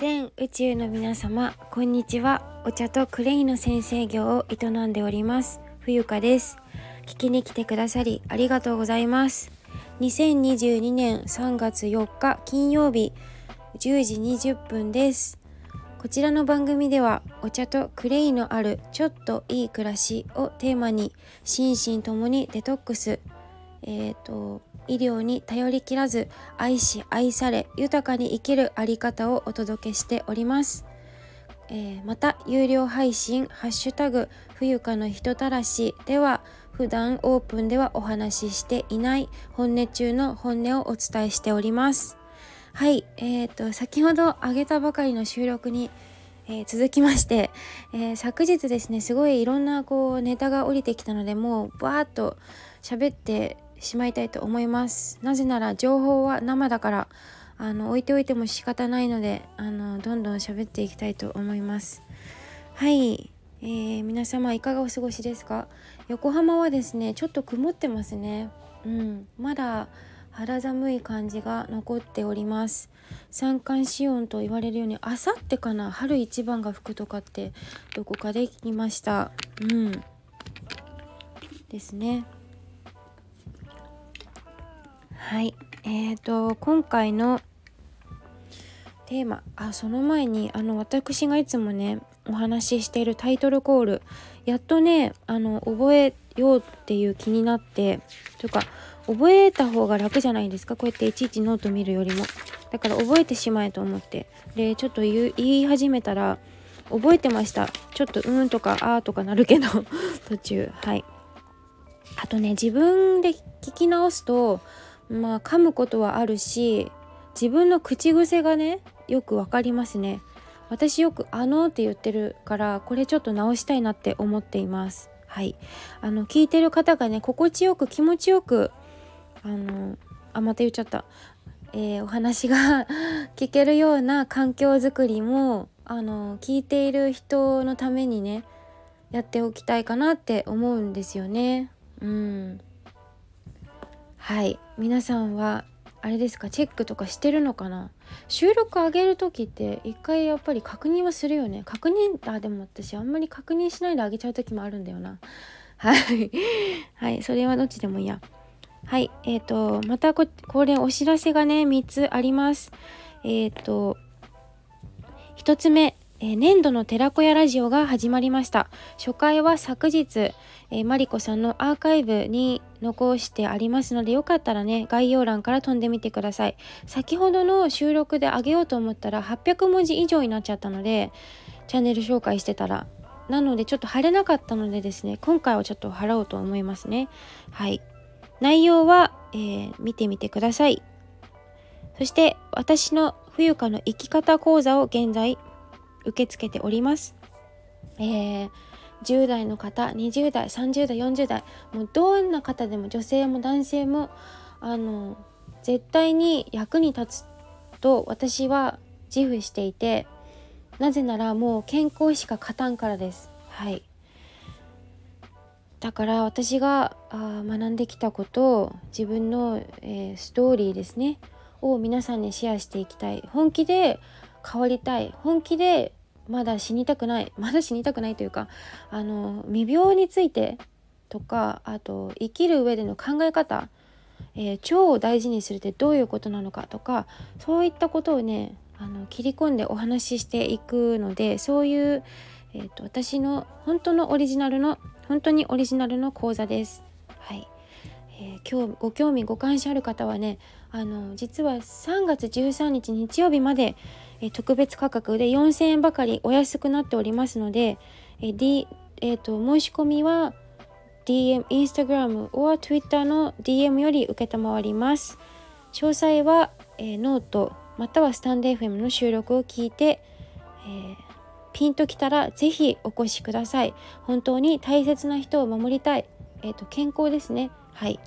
全宇宙の皆様こんにちは。お茶とクレイの先生業を営んでおります。冬香です。聞きに来てくださりありがとうございます。2022年3月4日金曜日10時20分です。こちらの番組ではお茶とクレイのあるちょっといい暮らしをテーマに心身ともにデトックス。えーと、医療に頼りきらず愛し愛され豊かに生きるあり方をお届けしております、えー、また有料配信「ハッシュタグ冬香の人たらし」では普段オープンではお話ししていない本音中の本音をお伝えしております。はいえーと、先ほど上げたばかりの収録にえー、続きまして、えー、昨日ですねすごいいろんなこうネタが降りてきたのでもうバーッと喋ってしまいたいと思います。なぜなら情報は生だからあの置いておいても仕方ないのであのどんどん喋っていきたいと思います。はい、えー、皆様いかがお過ごしですか？横浜はですねちょっと曇ってますね。うん。まだ肌寒い感じが残っております。三寒四温と言われるようにあさってかな春一番が吹くとかってどこかで聞きました。うん。ですね。はい。えーと今回のテーマあその前にあの私がいつもねお話ししているタイトルコールやっとねあの覚えようっていう気になってというか覚えた方が楽じゃないですか？こうやっていちいちノート見るよりも。だから覚えてしまえと思って。でちょっと言い始めたら覚えてました。ちょっと「うん」とか「あ」とかなるけど 途中。はい。あとね自分で聞き直すとまあ噛むことはあるし自分の口癖がねよくわかりますね。私よく「あの」って言ってるからこれちょっと直したいなって思っています。はい。あの聞いてる方がね心地よく気持ちよくあのあまた言っちゃった、えー、お話が 聞けるような環境づくりもあの聞いている人のためにねやっておきたいかなって思うんですよね。うん。はい。皆さんはあれですかチェックとかしてるのかな？収録上げる時って一回やっぱり確認はするよね。確認あでも私あんまり確認しないで上げちゃう時もあるんだよな。はい。はい。それはどっちでもいいや。はい。えーとまたここれお知らせがね3つあります。えっ、ー、と1つ目。えー、年度の寺子屋ラジオが始まりました。初回は昨日、えー、マリコさんのアーカイブに残してありますのでよかったらね概要欄から飛んでみてください。先ほどの収録であげようと思ったら800文字以上になっちゃったのでチャンネル紹介してたら。なのでちょっと貼れなかったのでですね今回はちょっと払おうと思いますね。はい。内容は、えー、見てみてください。そして私の冬香の生き方講座を現在受け付けております。えー、10代の方20代30代40代もうどんな方でも女性も男性もあの絶対に役に立つと私は自負していてなぜならもう健康しか勝たんからです。はい。だから私があ学んできたことを自分の、えー、ストーリーですねを皆さんにシェアしていきたい。本気で変わりたい。本気でまだ死にたくない。まだ死にたくないというかあの未病についてとかあと生きる上での考え方、えー、腸を大事にするってどういうことなのかとかそういったことをねあの切り込んでお話ししていくのでそういう、えーと、私の本当のオリジナルの本当にオリジナルの講座です。はい。えー、今日ご興味ご関心ある方はねあの実は3月13日日曜日までえ特別価格で4000円ばかりお安くなっておりますので、え D えーと、申し込みは DM、Instagram or Twitter の DM より承ります。詳細は、えー、ノートまたはスタンデー FM の収録を聞いて、えー、ピンときたらぜひお越しください。本当に大切な人を守りたい。え、ー、と健康ですね。はい。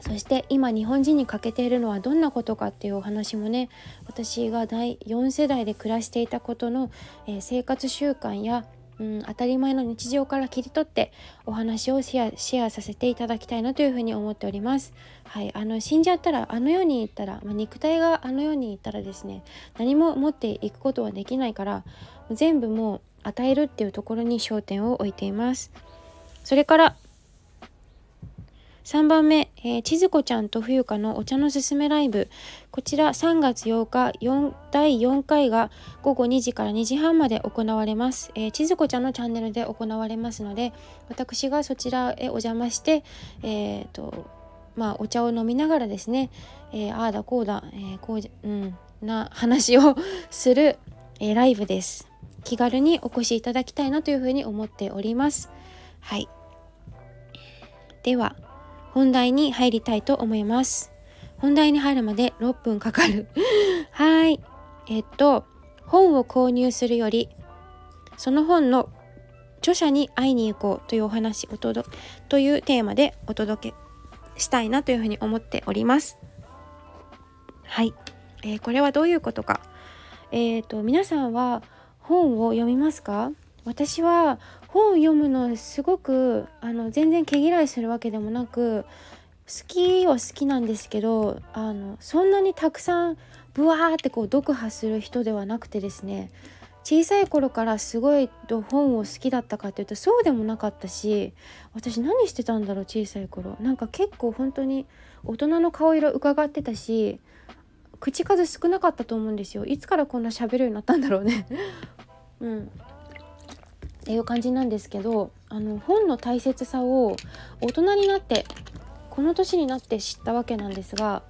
そして今日本人に欠けているのはどんなことかっていうお話もね私が第4世代で暮らしていたことの、えー、生活習慣や、うん、当たり前の日常から切り取ってお話をシェアシェアさせていただきたいなというふうに思っております。はい、あの死んじゃったらあの世に行ったら、まあ、肉体があの世に行ったらですね何も持っていくことはできないから全部もう与えるっていうところに焦点を置いています。それから3番目、えー、千鶴子ちゃんと冬香のお茶のすすめライブ。こちら3月8日4第4回が午後2時から2時半まで行われます。えー、千鶴子ちゃんのチャンネルで行われますので、私がそちらへお邪魔して、えー、と、まあ、お茶を飲みながらですね、えー、ああだこうだ、えー、こうじ、うん、な話をする、えー、ライブです。気軽にお越しいただきたいなというふうに思っております。はい。では、本題に入りたいと思います。本題に入るまで6分かかる。はい。えっと、本を購入するより、その本の著者に会いに行こうというお話お届というテーマでお届けしたいなというふうに思っております。はい。えー、これはどういうことか。えっ、ー、と、皆さんは本を読みますか？私は本を読むのすごくあの全然毛嫌いするわけでもなく好きは好きなんですけどあのそんなにたくさんブワーってこう読破する人ではなくてですね小さい頃からすごい本を好きだったかっていうとそうでもなかったし私何してたんだろう小さい頃。なんか結構本当に大人の顔色伺ってたし口数少なかったと思うんですよ。いつからこんな喋るようになったんだろうね。うん。っていう感じなんですけどあの本の大切さを大人になってこの年になって知ったわけなんですが、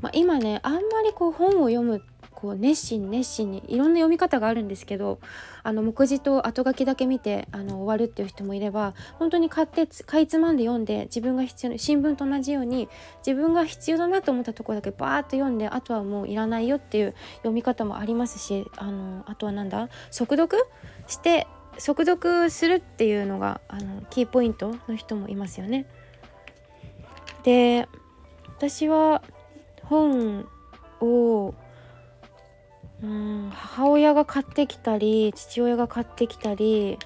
まあ、今ねあんまりこう本を読むこう熱心熱心にいろんな読み方があるんですけどあの目次と後書きだけ見てあの終わるっていう人もいれば本当に買ってかいつまんで読んで自分が必要新聞と同じように自分が必要だなと思ったとこだけバーッと読んであとはもういらないよっていう読み方もありますしあのあとはなんだ速読して速読するっていうのがあのキーポイントの人もいますよね。で私は本をうん母親が買ってきたり父親が買ってきたり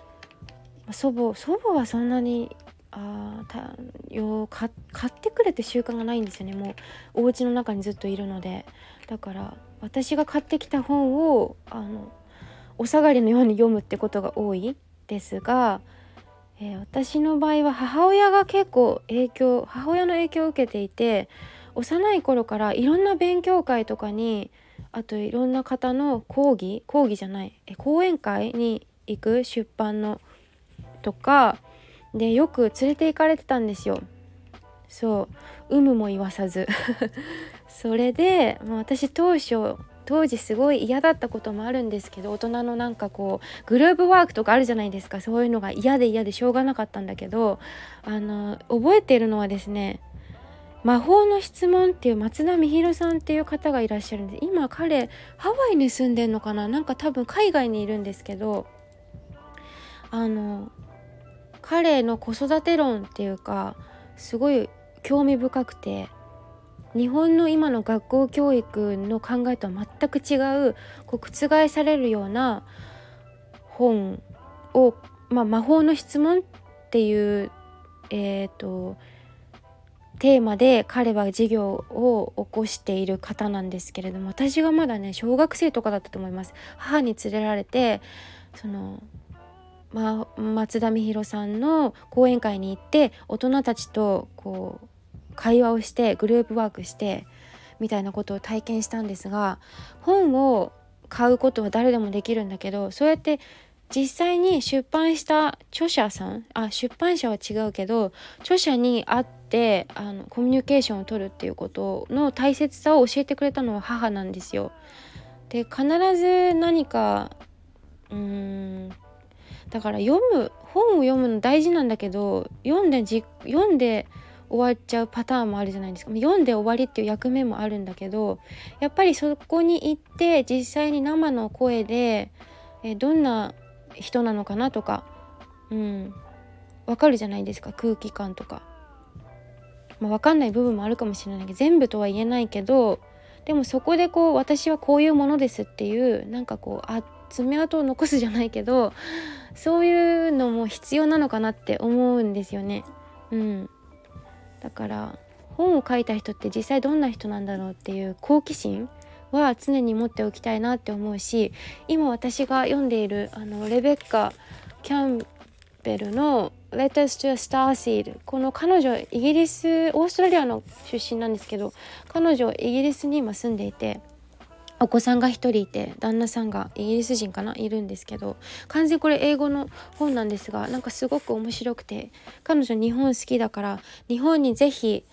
祖母祖母はそんなにあたよ買ってくれて習慣がないんですよねもうお家の中にずっといるのでだから私が買ってきた本をあのお下がりのように読むってことが多いですが、えー、私の場合は母親が結構影響母親の影響を受けていて幼い頃からいろんな勉強会とかにあといろんな方の講義講義じゃないえ講演会に行く出版のとかでよく連れて行かれてたんですよ。そう有無も言わさず それで、まあ、私当初当時すごい嫌だったこともあるんですけど大人のなんかこうグループワークとかあるじゃないですか。そういうのが嫌で嫌でしょうがなかったんだけどあの覚えているのはですね魔法の質問っていう松田美弘さんっていう方がいらっしゃるんで今彼ハワイに住んでんのかな？なんか多分海外にいるんですけどあの彼の子育て論っていうかすごい興味深くて日本の今の学校教育の考えとは全く違うこう覆されるような本を、まあ、魔法の質問っていう、えーと、テーマで彼は授業を起こしている方なんですけれども私がまだね小学生とかだったと思います。母に連れられてその、まあ、松田美弘さんの講演会に行って大人たちとこう会話をしてグループワークしてみたいなことを体験したんですが本を買うことは誰でもできるんだけどそうやって実際に出版した著者さんあ出版社は違うけど著者に会ってあのコミュニケーションを取るっていうことの大切さを教えてくれたのは母なんですよ。で必ず何かうーんだから読む本を読むの大事なんだけど読んでじ読んで終わっちゃうパターンもあるじゃないですか読んで終わりっていう役目もあるんだけどやっぱりそこに行って実際に生の声で、えどんな人なのかなとか、うん、分かるじゃないですか空気感とか。まあ、分かんない部分もあるかもしれないけど全部とは言えないけどでもそこでこう私はこういうものですっていうなんかこうあ爪痕を残すじゃないけどそういうのも必要なのかなって思うんですよね。うん、だから本を書いた人って実際どんな人なんだろうっていう好奇心は常に持っておきたいなって思うし今私が読んでいるあのレベッカ・キャンベルの「Letters to a Starseed」この彼女イギリスオーストラリアの出身なんですけど彼女イギリスに今住んでいてお子さんが1人いて旦那さんがイギリス人かないるんですけど完全これ英語の本なんですがなんかすごく面白くて彼女日本好きだから日本に是非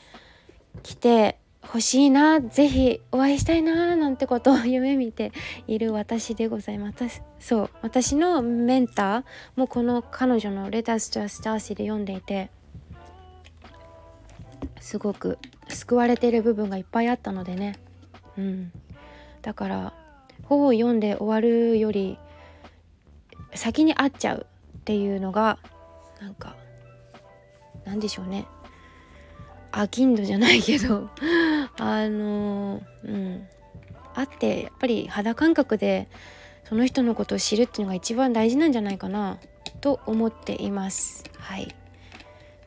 来て欲しいな是非お会いしたいななんてことを夢見ている私でございます。そう私のメンターもこの彼女の「レタス・とスターシー」で読んでいてすごく救われている部分がいっぱいあったのでね。うん。だから本を読んで終わるより先に会っちゃうっていうのがなんかなんでしょうね。飽きんどじゃないけど あのうん。会ってやっぱり肌感覚でその人のことを知るっていうのが一番大事なんじゃないかなと思っています。はい。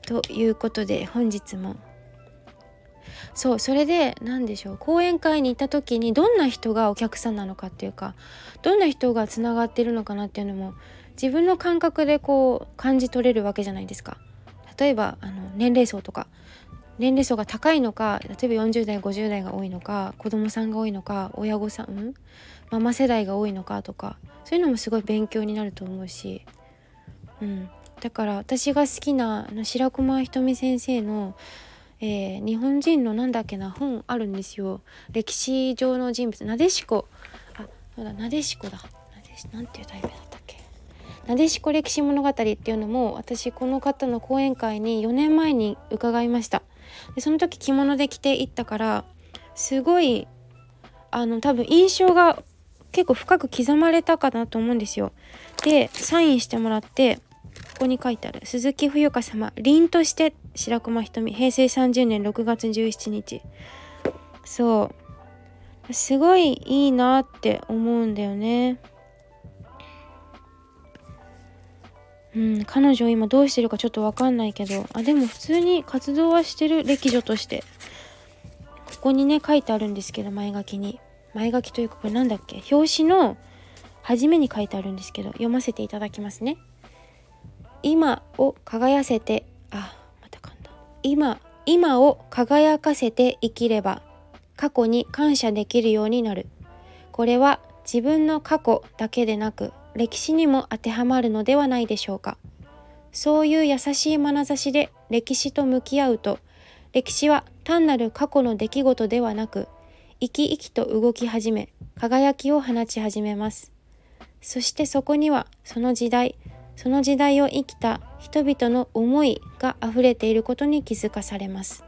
ということで本日もそうそれで何でしょう講演会に行った時にどんな人がお客さんなのかっていうかどんな人がつながってるのかなっていうのも自分の感覚でこう感じ取れるわけじゃないですか。例えばあの年齢層とか年齢層が高いのか例えば40代50代が多いのか子供さんが多いのか親御さん、うん、ママ世代が多いのかとかそういうのもすごい勉強になると思うし、うん、だから私が好きな白駒ひとみ先生の、えー、日本人のなんだっけな本あるんですよ。歴史上の人物。なでしこあそうだなでしこだ。なんていう題名だったっけ。なでしこ歴史物語っていうのも私この方の講演会に4年前に伺いました。でその時着物で着ていったからすごいあの多分印象が結構深く刻まれたかなと思うんですよ。でサインしてもらってここに書いてある「鈴木冬香様凛として白駒瞳。平成30年6月17日」そう。すごいいいなって思うんだよね。うん、彼女今どうしてるかちょっと分かんないけど。あでも普通に活動はしてる歴女として。ここにね書いてあるんですけど前書きに。前書きというかこれなんだっけ？表紙の初めに書いてあるんですけど読ませていただきますね。今を輝せてあまた噛んだ。今今を輝かせて生きれば過去に感謝できるようになる。これは自分の過去だけでなく歴史にも当てはまるのではないでしょうか。そういう優しい眼差しで歴史と向き合うと歴史は単なる過去の出来事ではなく生き生きと動き始め輝きを放ち始めます。そしてそこにはその時代その時代を生きた人々の思いがあふれていることに気づかされます。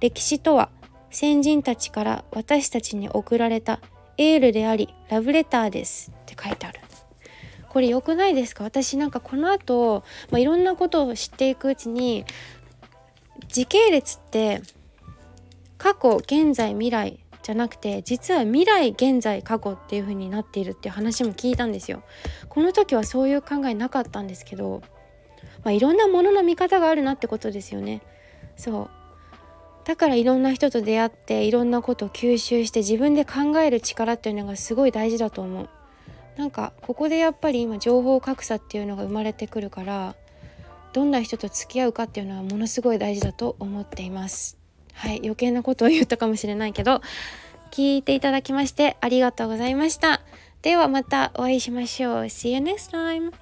歴史とは先人たちから私たちに送られたエールでありラブレターです。って書いてある。これ良くないですか？私なんかこの後、まあ、いろんなことを知っていくうちに時系列って過去現在未来じゃなくて実は未来現在過去っていう風になっているっていう話も聞いたんですよ。この時はそういう考えなかったんですけど、まあ、いろんなものの見方があるなってことですよね。そうだからいろんな人と出会っていろんなことを吸収して自分で考える力っていうのがすごい大事だと思う。なんかここでやっぱり今情報格差っていうのが生まれてくるからどんな人と付き合うかっていうのはものすごい大事だと思っていますはい余計なことを言ったかもしれないけど聞いていただきましてありがとうございました。ではまたお会いしましょう。See you next time